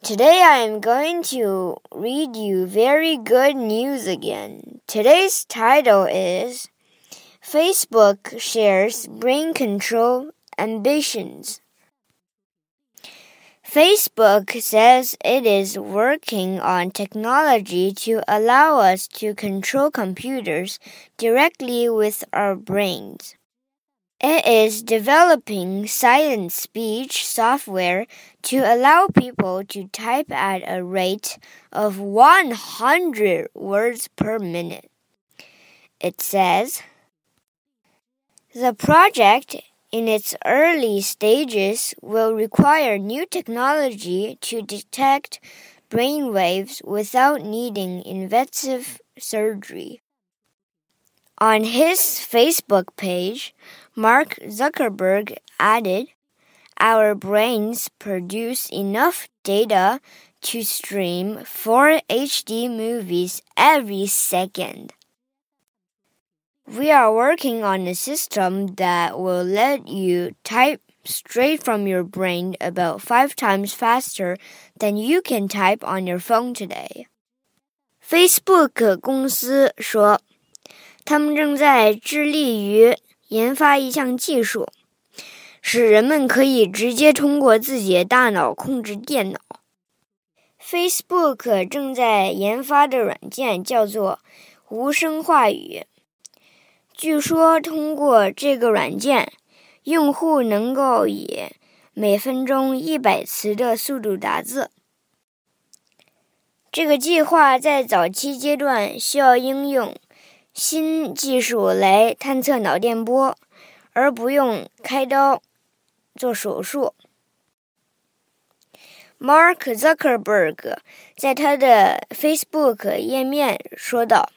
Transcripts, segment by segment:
Today I am going to read you very good news again. Today's title is Facebook shares brain control ambitions. Facebook says it is working on technology to allow us to control computers directly with our brains. It is developing silent speech software to allow people to type at a rate of 100 words per minute. It says the project in its early stages will require new technology to detect brain waves without needing invasive surgery. On his Facebook page, Mark Zuckerberg added, Our brains produce enough data to stream 4 HD movies every second. We are working on a system that will let you type straight from your brain about five times faster than you can type on your phone today. Facebook 公司说。 他们正在致力于研发一项技术，使人们可以直接通过自己的大脑控制电脑。Facebook 正在研发的软件叫做无声话语。据说，通过这个软件，用户能够以每分钟一百词的速度打字。这个计划在早期阶段需要应用。新技术来探测脑电波，而不用开刀做手术。Mark Zuckerberg 在他的 Facebook 页面说道：“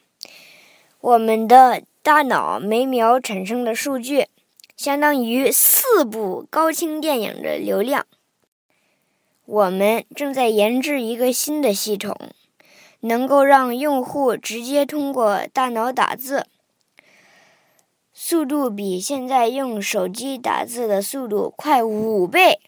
我们的大脑每秒产生的数据，相当于四部高清电影的流量。我们正在研制一个新的系统。”能够让用户直接通过大脑打字，速度比现在用手机打字的速度快五倍。